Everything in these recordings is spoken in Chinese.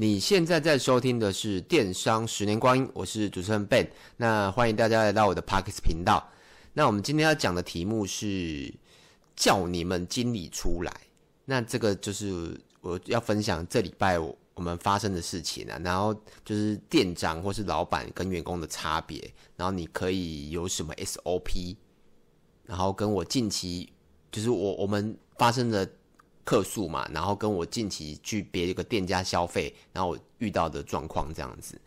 你现在在收听的是《电商十年光阴》，我是主持人 Ben。那欢迎大家来到我的 Podcast 频道。那我们今天要讲的题目是叫你们经理出来。那这个就是我要分享这礼拜我们发生的事情啊，然后就是店长或是老板跟员工的差别，然后你可以有什么 SOP，然后跟我近期就是我我们发生的。客诉嘛，然后跟我近期去别一个店家消费，然后遇到的状况这样子。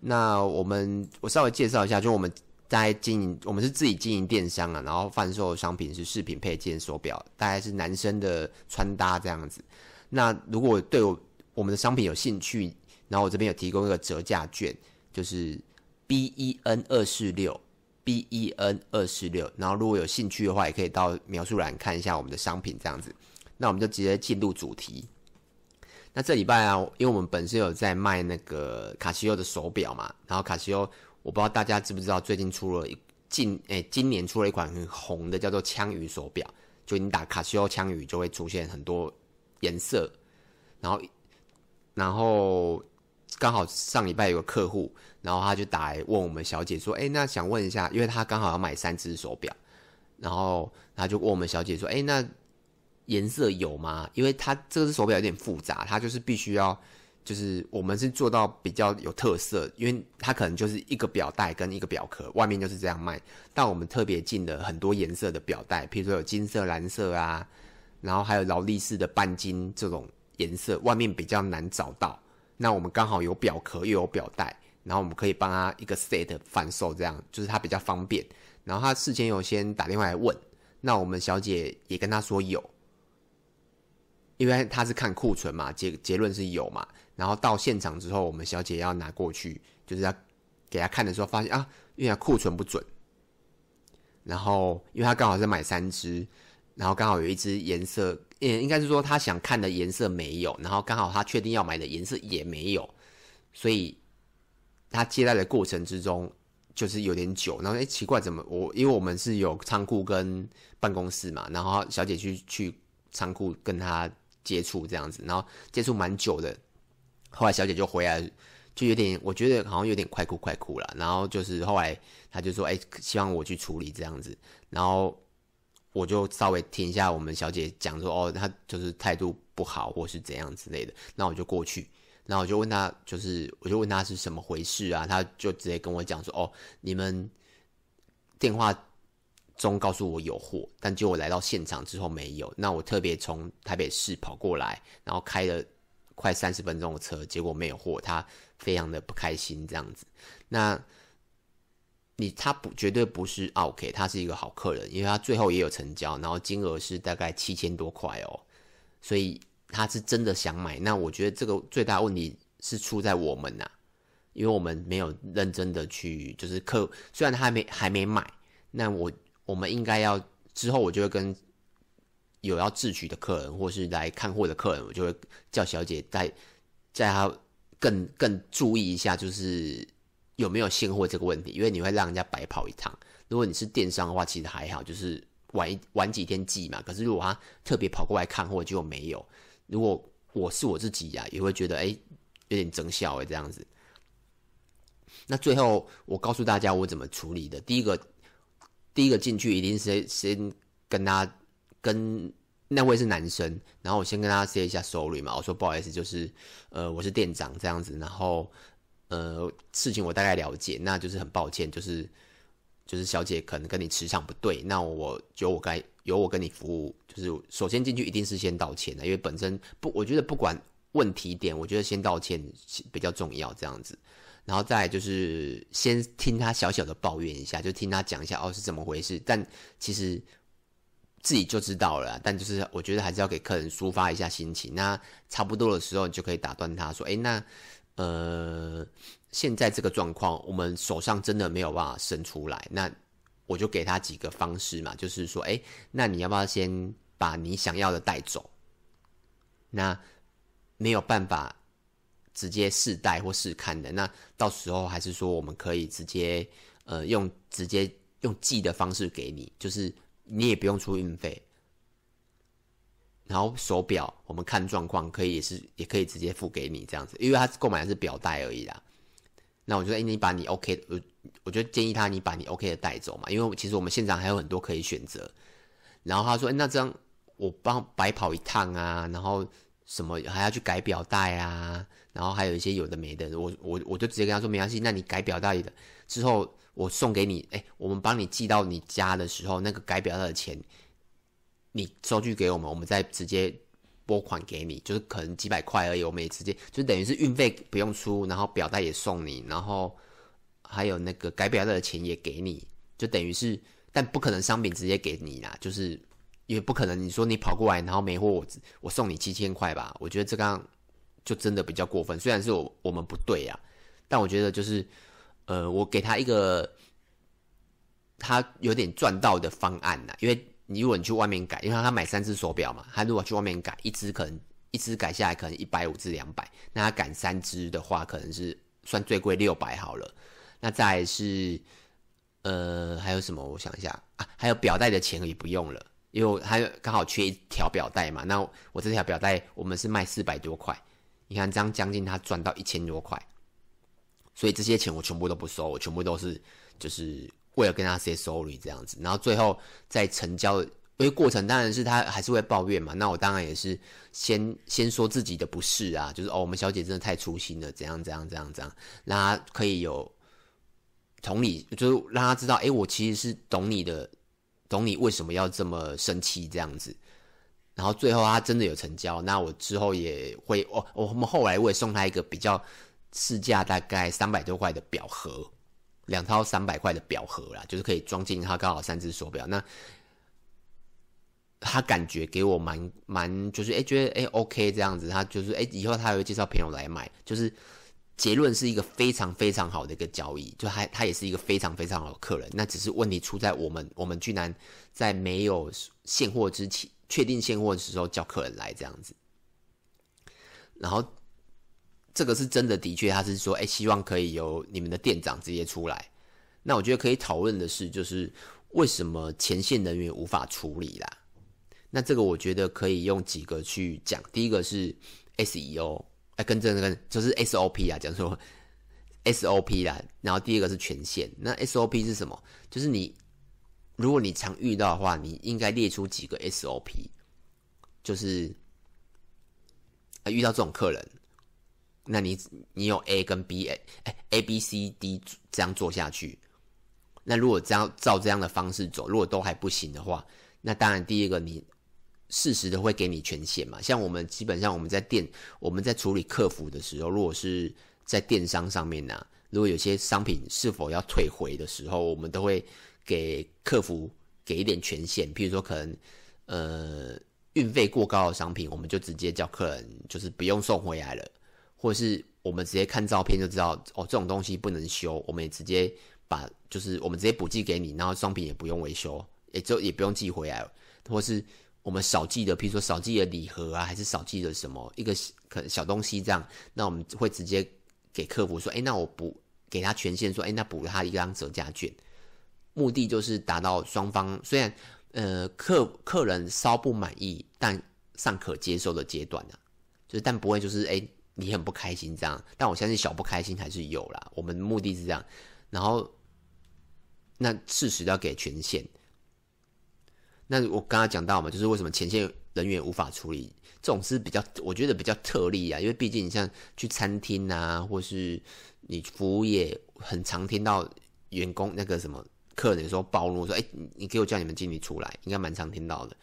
那我们我稍微介绍一下，就我们在经营，我们是自己经营电商啊，然后贩售的商品是饰品、配件、手表，大概是男生的穿搭这样子。那如果对我我们的商品有兴趣，然后我这边有提供一个折价券，就是 B E N 二四六 B E N 二四六，然后如果有兴趣的话，也可以到描述栏看一下我们的商品这样子。那我们就直接进入主题。那这礼拜啊，因为我们本身有在卖那个卡西欧的手表嘛，然后卡西欧，我不知道大家知不知道，最近出了一近诶、今年出了一款很红的，叫做枪鱼手表。就你打卡西欧枪鱼，就会出现很多颜色。然后，然后刚好上礼拜有个客户，然后他就打来问我们小姐说：“诶、欸，那想问一下，因为他刚好要买三只手表，然后他就问我们小姐说：‘诶、欸，那’。”颜色有吗？因为它这只手表有点复杂，它就是必须要，就是我们是做到比较有特色，因为它可能就是一个表带跟一个表壳，外面就是这样卖。但我们特别进了很多颜色的表带，譬如说有金色、蓝色啊，然后还有劳力士的半金这种颜色，外面比较难找到。那我们刚好有表壳又有表带，然后我们可以帮他一个 set 贩售，这样就是他比较方便。然后他事前有先打电话来问，那我们小姐也跟他说有。因为他是看库存嘛，结结论是有嘛，然后到现场之后，我们小姐要拿过去，就是要给他看的时候，发现啊，因为库存不准，然后因为他刚好是买三只，然后刚好有一只颜色，嗯，应该是说他想看的颜色没有，然后刚好他确定要买的颜色也没有，所以他接待的过程之中就是有点久，然后诶奇怪怎么我因为我们是有仓库跟办公室嘛，然后小姐去去仓库跟他。接触这样子，然后接触蛮久的，后来小姐就回来，就有点，我觉得好像有点快哭快哭了。然后就是后来她就说：“哎，希望我去处理这样子。”然后我就稍微听一下我们小姐讲说：“哦，她就是态度不好，或是怎样之类的。”那我就过去，然后我就问她，就是我就问她是什么回事啊？她就直接跟我讲说：“哦，你们电话。”中告诉我有货，但结果我来到现场之后没有。那我特别从台北市跑过来，然后开了快三十分钟的车，结果没有货，他非常的不开心这样子。那你他不绝对不是 OK，他是一个好客人，因为他最后也有成交，然后金额是大概七千多块哦，所以他是真的想买。那我觉得这个最大问题是出在我们呐、啊，因为我们没有认真的去，就是客虽然他还没还没买，那我。我们应该要之后，我就会跟有要自取的客人，或是来看货的客人，我就会叫小姐带，在他更更注意一下，就是有没有现货这个问题，因为你会让人家白跑一趟。如果你是电商的话，其实还好，就是晚一晚几天寄嘛。可是如果他特别跑过来看货，就没有。如果我是我自己呀、啊，也会觉得哎，有点增效哎，这样子。那最后我告诉大家我怎么处理的，第一个。第一个进去一定是先跟他跟那位是男生，然后我先跟他 say 一下 sorry 嘛，我说不好意思，就是呃我是店长这样子，然后呃事情我大概了解，那就是很抱歉，就是就是小姐可能跟你磁场不对，那我就我该由我跟你服务，就是首先进去一定是先道歉的，因为本身不我觉得不管问题点，我觉得先道歉比较重要这样子。然后再就是先听他小小的抱怨一下，就听他讲一下哦是怎么回事，但其实自己就知道了。但就是我觉得还是要给客人抒发一下心情。那差不多的时候，你就可以打断他说：“诶，那呃现在这个状况，我们手上真的没有办法生出来。那我就给他几个方式嘛，就是说，诶，那你要不要先把你想要的带走？那没有办法。”直接试戴或试看的，那到时候还是说我们可以直接呃用直接用寄的方式给你，就是你也不用出运费。然后手表我们看状况可以也是也可以直接付给你这样子，因为他购买的是表带而已啦。那我觉得，哎，你把你 OK，我我就建议他你把你 OK 的带走嘛，因为其实我们现场还有很多可以选择。然后他说，哎，那这样我帮白跑一趟啊，然后什么还要去改表带啊，然后还有一些有的没的，我我我就直接跟他说没关系，那你改表带的之后我送给你，哎，我们帮你寄到你家的时候，那个改表带的钱。你收据给我们，我们再直接拨款给你，就是可能几百块而已，我们也直接就等于是运费不用出，然后表带也送你，然后还有那个改表带的钱也给你，就等于是，但不可能商品直接给你啦，就是因为不可能你说你跑过来然后没货，我我送你七千块吧，我觉得这样就真的比较过分。虽然是我我们不对呀，但我觉得就是呃，我给他一个他有点赚到的方案呐，因为。你如果你去外面改，因为他买三只手表嘛，他如果去外面改一只，可能一只改下来可能一百五至两百，那他改三只的话，可能是算最贵六百好了。那再是，呃，还有什么？我想一下啊，还有表带的钱也不用了，因为他刚好缺一条表带嘛。那我这条表带我们是卖四百多块，你看这样将近他赚到一千多块，所以这些钱我全部都不收，我全部都是就是。为了跟他 say sorry 这样子，然后最后在成交，因为过程当然是他还是会抱怨嘛。那我当然也是先先说自己的不是啊，就是哦，我们小姐真的太粗心了，怎样怎样怎样怎样，让他可以有同理，就是让他知道，哎，我其实是懂你的，懂你为什么要这么生气这样子。然后最后他真的有成交，那我之后也会，哦，我们后来我也送他一个比较市价大概三百多块的表盒。两套三百块的表盒啦，就是可以装进他刚好三只手表。那他感觉给我蛮蛮，就是哎、觉得哎、OK 这样子。他就是哎、以后他还会介绍朋友来买。就是结论是一个非常非常好的一个交易，就他他也是一个非常非常好的客人。那只是问题出在我们，我们居然在没有现货之前，确定现货的时候叫客人来这样子，然后。这个是真的，的确，他是说，哎，希望可以由你们的店长直接出来。那我觉得可以讨论的是，就是为什么前线人员无法处理啦？那这个我觉得可以用几个去讲。第一个是 SEO，哎，跟这个就是 SOP 啊，讲说 SOP 啦。然后第二个是权限。那 SOP 是什么？就是你如果你常遇到的话，你应该列出几个 SOP，就是遇到这种客人。那你你有 A 跟 B，哎，A B C D 这样做下去，那如果这样照这样的方式走，如果都还不行的话，那当然第一个你适时的会给你权限嘛。像我们基本上我们在店我们在处理客服的时候，如果是在电商上面呢、如果有些商品是否要退回的时候，我们都会给客服给一点权限，譬如说可能呃运费过高的商品，我们就直接叫客人就是不用送回来了。或者是我们直接看照片就知道哦，这种东西不能修，我们也直接把就是我们直接补寄给你，然后商品也不用维修，也就也不用寄回来了。或是我们少寄的，譬如说少寄的礼盒啊，还是少寄的什么一个可小东西这样，那我们会直接给客服说，哎，那我补给他权限，说，哎，那补他一张折价券，目的就是达到双方虽然呃客客人稍不满意，但尚可接受的阶段呢、啊，就是但不会就是哎。你很不开心这样，但我相信小不开心还是有啦。我们目的是这样，然后那适时要给权限。那我刚刚讲到嘛，就是为什么前线人员无法处理这种是比较，我觉得比较特例啊。因为毕竟你像去餐厅啊，或是你服务业，很常听到员工那个什么客人说暴怒说：“哎，你给我叫你们经理出来。”应该蛮常听到的，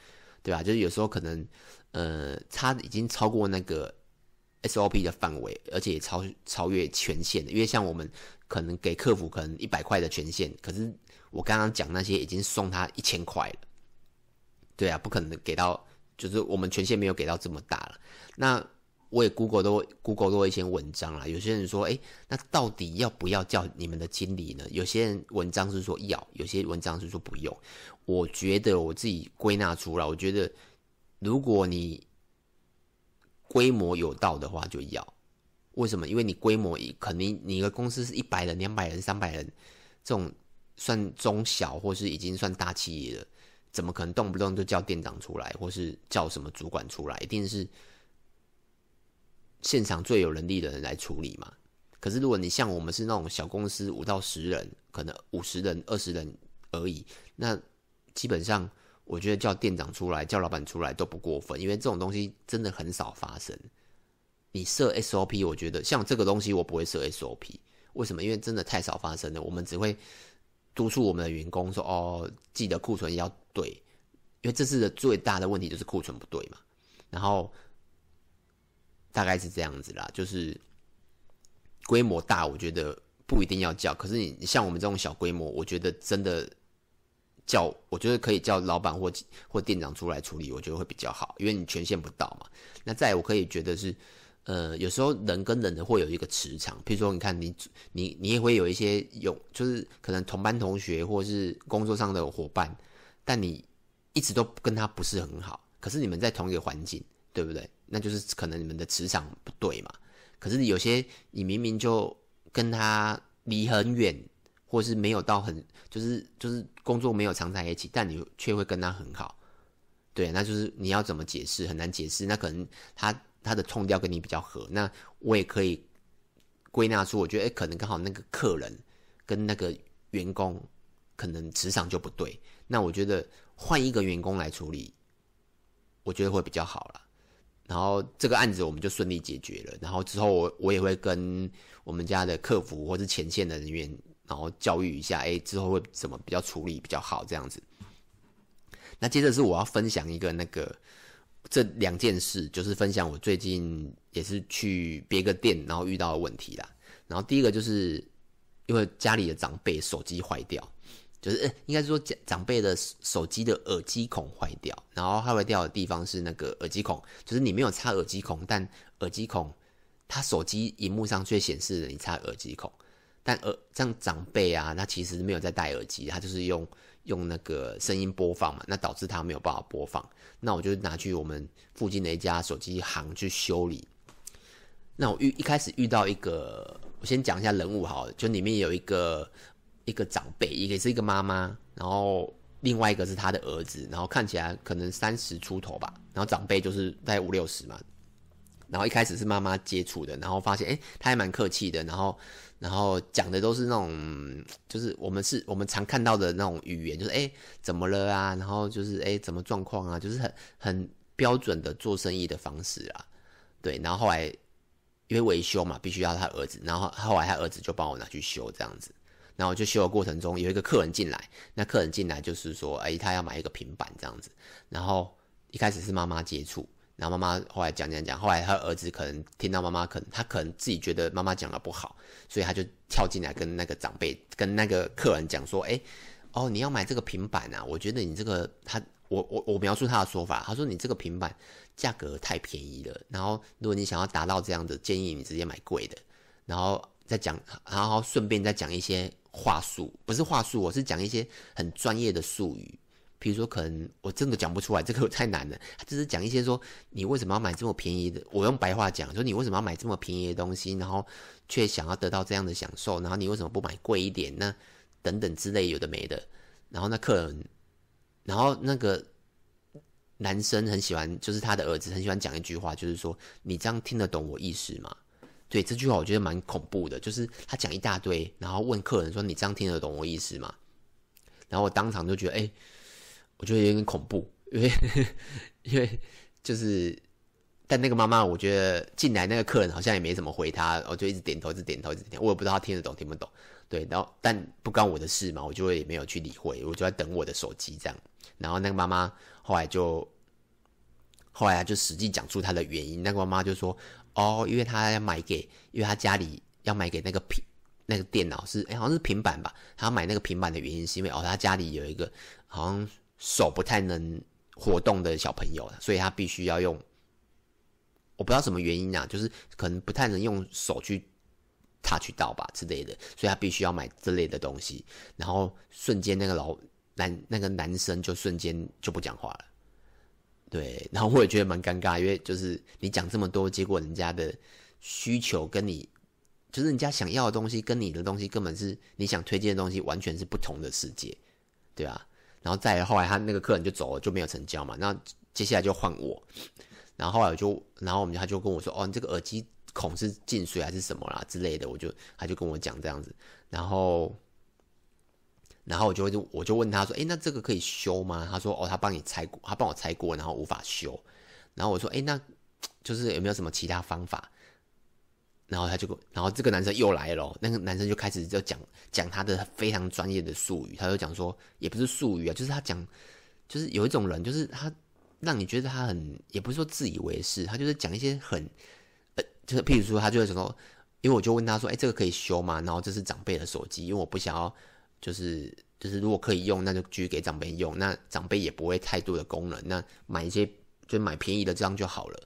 对吧？就是有时候可能呃，他已经超过那个。SOP 的范围，而且也超超越权限的，因为像我们可能给客服可能一百块的权限，可是我刚刚讲那些已经送他一千块了，对啊，不可能给到，就是我们权限没有给到这么大了。那我也 Google 都 Google 都一些文章啦，有些人说，诶，那到底要不要叫你们的经理呢？有些人文章是说要，有些文章是说不用。我觉得我自己归纳出来，我觉得如果你规模有到的话就要，为什么？因为你规模一，可能你一个公司是一百人、两百人、三百人，这种算中小或是已经算大企业了，怎么可能动不动就叫店长出来，或是叫什么主管出来？一定是现场最有能力的人来处理嘛。可是如果你像我们是那种小公司，五到十人，可能五十人、二十人而已，那基本上我觉得叫店长出来、叫老板出来都不过分，因为这种东西真的很少发生。你设 SOP，我觉得像这个东西我不会设 SOP，为什么？因为真的太少发生了，我们只会。督促我们的员工说：“哦，记得库存要对，因为这次的最大的问题就是库存不对嘛。然后大概是这样子啦，就是规模大，我觉得不一定要叫。可是你像我们这种小规模，我觉得真的叫，我觉得可以叫老板或或店长出来处理，我觉得会比较好，因为你权限不到嘛。那再我可以觉得是。”呃，有时候人跟人的会有一个磁场，譬如说，你看你你你也会有一些有，就是可能同班同学或是工作上的伙伴，但你一直都跟他不是很好，可是你们在同一个环境，对不对？那就是可能你们的磁场不对嘛。可是有些你明明就跟他离很远，或是没有到很，就是就是工作没有常在一起，但你却会跟他很好，对，那就是你要怎么解释？很难解释。那可能他。他的痛调跟你比较合，那我也可以归纳出，我觉得哎，可能刚好那个客人跟那个员工可能磁场就不对，那我觉得换一个员工来处理，我觉得会比较好了。然后这个案子我们就顺利解决了。然后之后我我也会跟我们家的客服或是前线的人员，然后教育一下，哎，之后会怎么比较处理比较好这样子。那接着是我要分享一个那个。这两件事就是分享我最近也是去别个店，然后遇到的问题啦。然后第一个就是因为家里的长辈手机坏掉，就是应该是说长长辈的手机的耳机孔坏掉。然后坏掉的地方是那个耳机孔，就是你没有插耳机孔，但耳机孔它手机荧幕上却显示了你插耳机孔。但耳这样长辈啊，他其实没有在戴耳机，他就是用。用那个声音播放嘛，那导致他没有办法播放。那我就拿去我们附近的一家手机行去修理。那我遇一开始遇到一个，我先讲一下人物好了，就里面有一个一个长辈，一个是一个妈妈，然后另外一个是他的儿子，然后看起来可能三十出头吧，然后长辈就是大概五六十嘛。然后一开始是妈妈接触的，然后发现诶，他还蛮客气的，然后。然后讲的都是那种，就是我们是我们常看到的那种语言，就是哎怎么了啊？然后就是哎怎么状况啊？就是很很标准的做生意的方式啊。对，然后后来因为维修嘛，必须要他儿子，然后后来他儿子就帮我拿去修这样子。然后就修的过程中有一个客人进来，那客人进来就是说，哎，他要买一个平板这样子。然后一开始是妈妈接触。然后妈妈后来讲讲讲，后来他儿子可能听到妈妈可能他可能自己觉得妈妈讲的不好，所以他就跳进来跟那个长辈跟那个客人讲说：“哎，哦，你要买这个平板啊？我觉得你这个他我我我描述他的说法，他说你这个平板价格太便宜了。然后如果你想要达到这样的建议，你直接买贵的。然后再讲，然后顺便再讲一些话术，不是话术，我是讲一些很专业的术语。”比如说，可能我真的讲不出来，这个太难了。他只是讲一些说，你为什么要买这么便宜的？我用白话讲，说你为什么要买这么便宜的东西，然后却想要得到这样的享受，然后你为什么不买贵一点呢？等等之类有的没的。然后那客人，然后那个男生很喜欢，就是他的儿子很喜欢讲一句话，就是说你这样听得懂我意思吗？对，这句话我觉得蛮恐怖的，就是他讲一大堆，然后问客人说，你这样听得懂我意思吗？然后我当场就觉得，哎。我觉得有点恐怖，因为 因为就是，但那个妈妈，我觉得进来那个客人好像也没怎么回他，我就一直点头，一直点头，一直点头。我也不知道他听得懂听不懂，对，然后但不关我的事嘛，我就也没有去理会，我就在等我的手机这样。然后那个妈妈后来就后来就实际讲出她的原因，那个妈妈就说：“哦，因为她要买给，因为她家里要买给那个平那个电脑是，哎，好像是平板吧？她要买那个平板的原因是因为哦，她家里有一个好像。”手不太能活动的小朋友，所以他必须要用，我不知道什么原因啊，就是可能不太能用手去 touch 到吧之类的，所以他必须要买这类的东西。然后瞬间那个老男那个男生就瞬间就不讲话了，对，然后我也觉得蛮尴尬，因为就是你讲这么多，结果人家的需求跟你就是人家想要的东西跟你的东西根本是你想推荐的东西完全是不同的世界，对啊。然后再后来他那个客人就走了，就没有成交嘛。那接下来就换我，然后后来我就，然后我们他就跟我说，哦，你这个耳机孔是进水还是什么啦之类的，我就他就跟我讲这样子，然后。然后我就就我就问他说：“诶，那这个可以修吗？”他说：“哦，他帮你拆过，他帮我拆过，然后无法修。”然后我说：“诶，那就是有没有什么其他方法？”然后他就，然后这个男生又来了，那个男生就开始就讲讲他的非常专业的术语，他就讲说，也不是术语啊，就是他讲，就是有一种人，就是他让你觉得他很，也不是说自以为是，他就是讲一些很，呃，就是譬如说，他就会说，因为我就问他说：“诶，这个可以修吗？”然后这是长辈的手机，因为我不想要。就是就是，如果可以用，那就继续给长辈用。那长辈也不会太多的功能，那买一些就买便宜的这样就好了。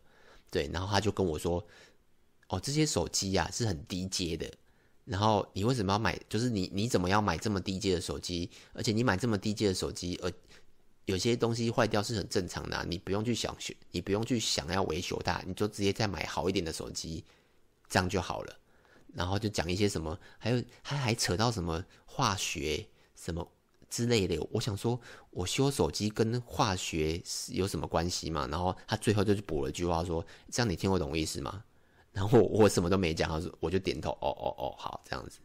对，然后他就跟我说：“哦，这些手机呀是很低阶的。然后你为什么要买？就是你你怎么要买这么低阶的手机？而且你买这么低阶的手机，呃，有些东西坏掉是很正常的，你不用去想学，你不用去想要维修它，你就直接再买好一点的手机，这样就好了。”然后就讲一些什么，还有他还扯到什么化学什么之类的。我想说，我修手机跟化学有什么关系嘛？然后他最后就补了一句话说：“这样你听我懂意思吗？”然后我，我什么都没讲，他说我就点头，哦哦哦，好，这样子。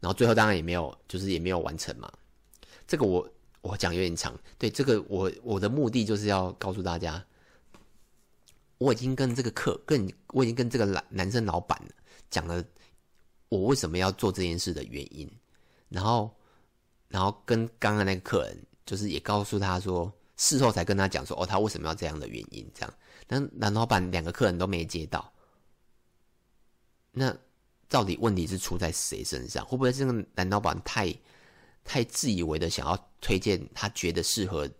然后最后当然也没有，就是也没有完成嘛。这个我我讲有点长，对，这个我我的目的就是要告诉大家，我已经跟这个客，跟我已经跟这个男男生老板讲了。我为什么要做这件事的原因，然后，然后跟刚刚那个客人，就是也告诉他说，事后才跟他讲说，哦，他为什么要这样的原因，这样，但男老板两个客人都没接到，那到底问题是出在谁身上？会不会是这个男老板太太自以为的想要推荐他觉得适合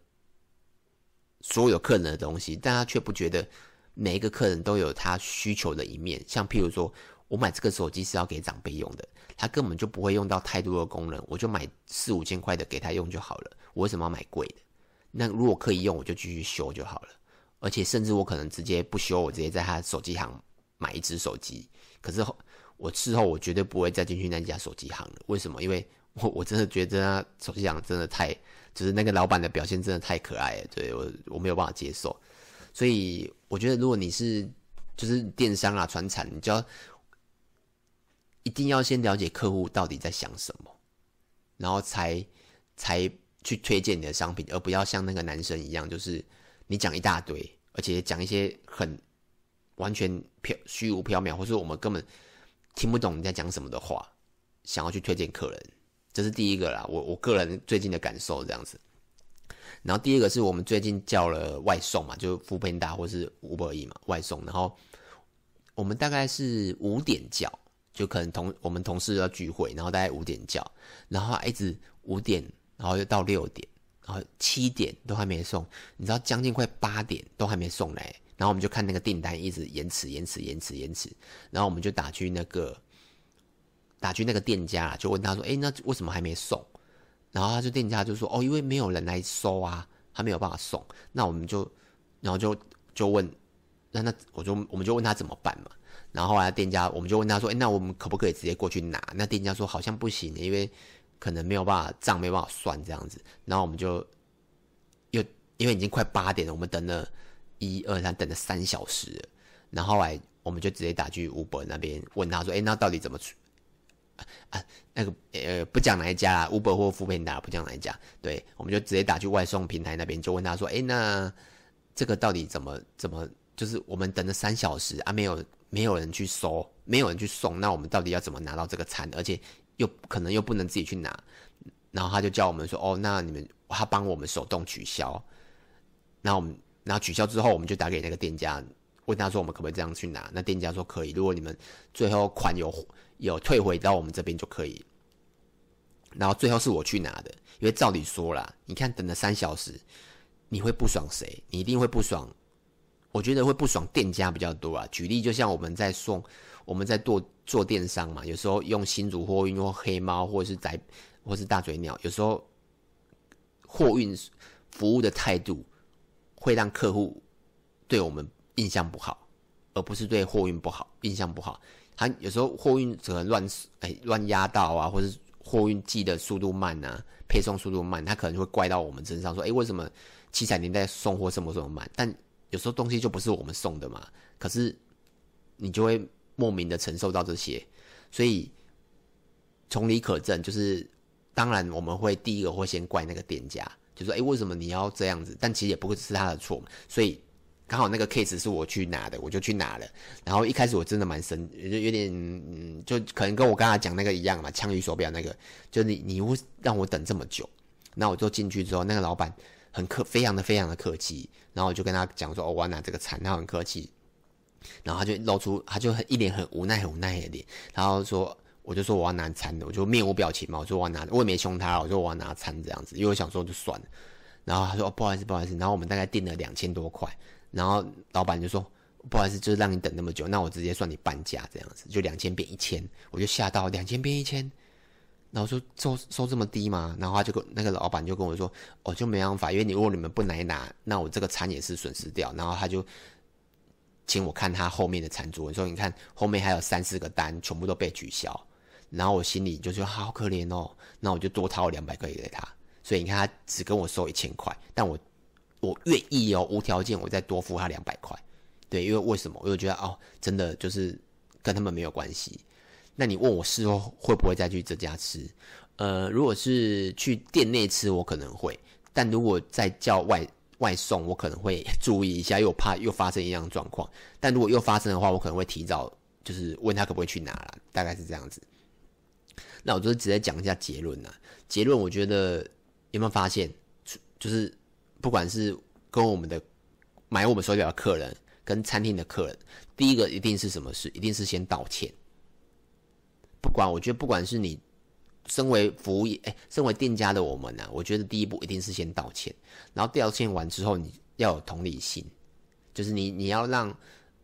所有客人的东西，但他却不觉得每一个客人都有他需求的一面，像譬如说。我买这个手机是要给长辈用的，他根本就不会用到太多的功能，我就买四五千块的给他用就好了。我为什么要买贵的？那如果可以用，我就继续修就好了。而且甚至我可能直接不修，我直接在他手机行买一只手机。可是我事后我绝对不会再进去那家手机行了。为什么？因为 我我真的觉得那手机行真的太，就是那个老板的表现真的太可爱了，对，我我没有办法接受。所以我觉得如果你是就是电商啊、传产，你就要。一定要先了解客户到底在想什么，然后才才去推荐你的商品，而不要像那个男生一样，就是你讲一大堆，而且讲一些很完全飘虚无缥缈，或是我们根本听不懂你在讲什么的话，想要去推荐客人，这是第一个啦。我我个人最近的感受这样子。然后第二个是我们最近叫了外送嘛，就 foodpanda 或是 Uber Eats 嘛，外送。然后我们大概是五点叫。就可能同我们同事要聚会，然后大概五点叫，然后一直五点，然后又到六点，然后七点都还没送，你知道将近快八点都还没送来，然后我们就看那个订单一直延迟、延迟、延迟、延迟，然后我们就打去那个打去那个店家，就问他说：“哎，那为什么还没送？”然后他就店家就说：“哦，因为没有人来收啊，他没有办法送。”那我们就然后就就问，那那我就我们就问他怎么办嘛。然后后来店家，我们就问他说：“哎，那我们可不可以直接过去拿？”那店家说：“好像不行，因为可能没有办法账没办法算这样子。”然后我们就又因为已经快八点了，我们等了一二三，等了三小时。然后来我们就直接打去 Uber 那边问他说：“哎，那到底怎么处？啊，那个呃，不讲哪一家啦，Uber 或富平达不讲哪一家。对，我们就直接打去外送平台那边，就问他说：‘哎，那这个到底怎么怎么？’就是我们等了三小时啊，没有。”没有人去收，没有人去送，那我们到底要怎么拿到这个餐？而且又可能又不能自己去拿，然后他就叫我们说：“哦，那你们他帮我们手动取消。”那我们然后取消之后，我们就打给那个店家，问他说：“我们可不可以这样去拿？”那店家说：“可以，如果你们最后款有有退回到我们这边就可以。”然后最后是我去拿的，因为照理说啦，你看等了三小时，你会不爽谁？你一定会不爽。我觉得会不爽店家比较多啊。举例，就像我们在送，我们在做做电商嘛，有时候用新竹货运或黑猫，或者是在或是大嘴鸟，有时候货运服务的态度会让客户对我们印象不好，而不是对货运不好印象不好。他有时候货运可能乱哎乱压到啊，或是货运寄的速度慢啊，配送速度慢，他可能会怪到我们身上，说，哎，为什么七彩年代送货这么这么慢？但有时候东西就不是我们送的嘛，可是你就会莫名的承受到这些，所以从理可证，就是当然我们会第一个会先怪那个店家，就说，哎，为什么你要这样子？但其实也不会是他的错嘛，所以。刚好那个 case 是我去拿的，我就去拿了。然后一开始我真的蛮生，就有点，嗯，就可能跟我刚才讲那个一样嘛，枪鱼手表那个，就你你会让我等这么久。那我就进去之后，那个老板很客，非常的非常的客气。然后我就跟他讲说，哦，我要拿这个餐，他很客气。然后他就露出，他就很一脸很无奈、很无奈的脸。然后说，我就说我要拿餐的，我就面无表情嘛，我说我要拿，我也没凶他，我说我要拿餐这样子，因为我想说就算了。然后他说，哦，不好意思，不好意思。然后我们大概订了两千多块。然后老板就说：“不好意思，就是让你等那么久，那我直接算你半价这样子，就两千变一千。”我就吓到，两千变一千，然后说收收这么低吗？然后他就跟那个老板就跟我说：“哦，就没办法，因为你如果你们不来拿，那我这个餐也是损失掉。”然后他就请我看他后面的餐桌，说：“你看后面还有三四个单，全部都被取消。”然后我心里就说：“好可怜哦。”那我就多掏两百块给他。所以你看他只跟我收一千块，但我。我愿意哦，无条件，我再多付他两百块，对，因为为什么？我就觉得哦，真的就是跟他们没有关系。那你问我事后会不会再去这家吃？呃，如果是去店内吃，我可能会；但如果再叫外外送，我可能会注意一下，又怕又发生一样状况。但如果又发生的话，我可能会提早就是问他可不可以去拿了，大概是这样子。那我就直接讲一下结论呐。结论我觉得有没有发现，就是。不管是跟我们的买我们手表的客人，跟餐厅的客人，第一个一定是什么事？一定是先道歉。不管我觉得，不管是你身为服务业，哎，身为店家的我们呢、啊，我觉得第一步一定是先道歉。然后道歉完之后，你要有同理心，就是你你要让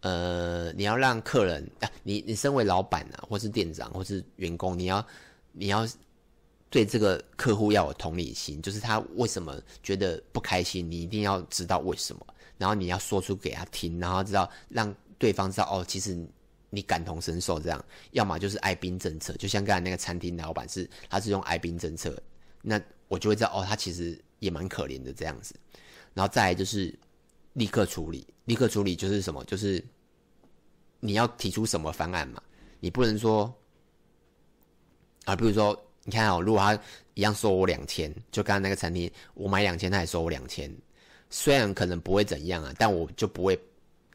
呃你要让客人啊，你你身为老板啊，或是店长，或是员工，你要你要。对这个客户要有同理心，就是他为什么觉得不开心，你一定要知道为什么，然后你要说出给他听，然后知道让对方知道哦，其实你感同身受这样。要么就是爱兵政策，就像刚才那个餐厅老板是，他是用爱兵政策，那我就会知道哦，他其实也蛮可怜的这样子。然后再来就是立刻处理，立刻处理就是什么？就是你要提出什么方案嘛？你不能说啊，比如说。你看哦，如果他一样收我两千，就刚刚那个餐厅，我买两千，他也收我两千，虽然可能不会怎样啊，但我就不会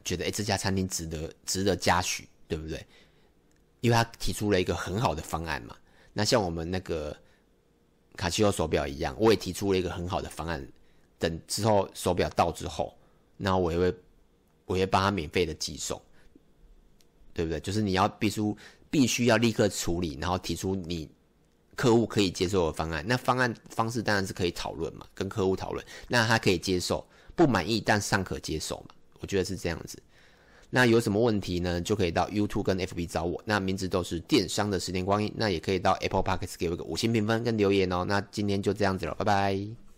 觉得，哎，这家餐厅值得值得嘉许，对不对？因为他提出了一个很好的方案嘛。那像我们那个卡西欧手表一样，我也提出了一个很好的方案，等之后手表到之后，那我也会我也会帮他免费的寄送，对不对？就是你要必须必须要立刻处理，然后提出你。客户可以接受的方案，那方案方式当然是可以讨论嘛，跟客户讨论，那他可以接受，不满意但尚可接受嘛，我觉得是这样子。那有什么问题呢？就可以到 YouTube 跟 FB 找我，那名字都是电商的十年光阴，那也可以到 Apple Podcast 给我个五星评分跟留言哦。那今天就这样子了，拜拜。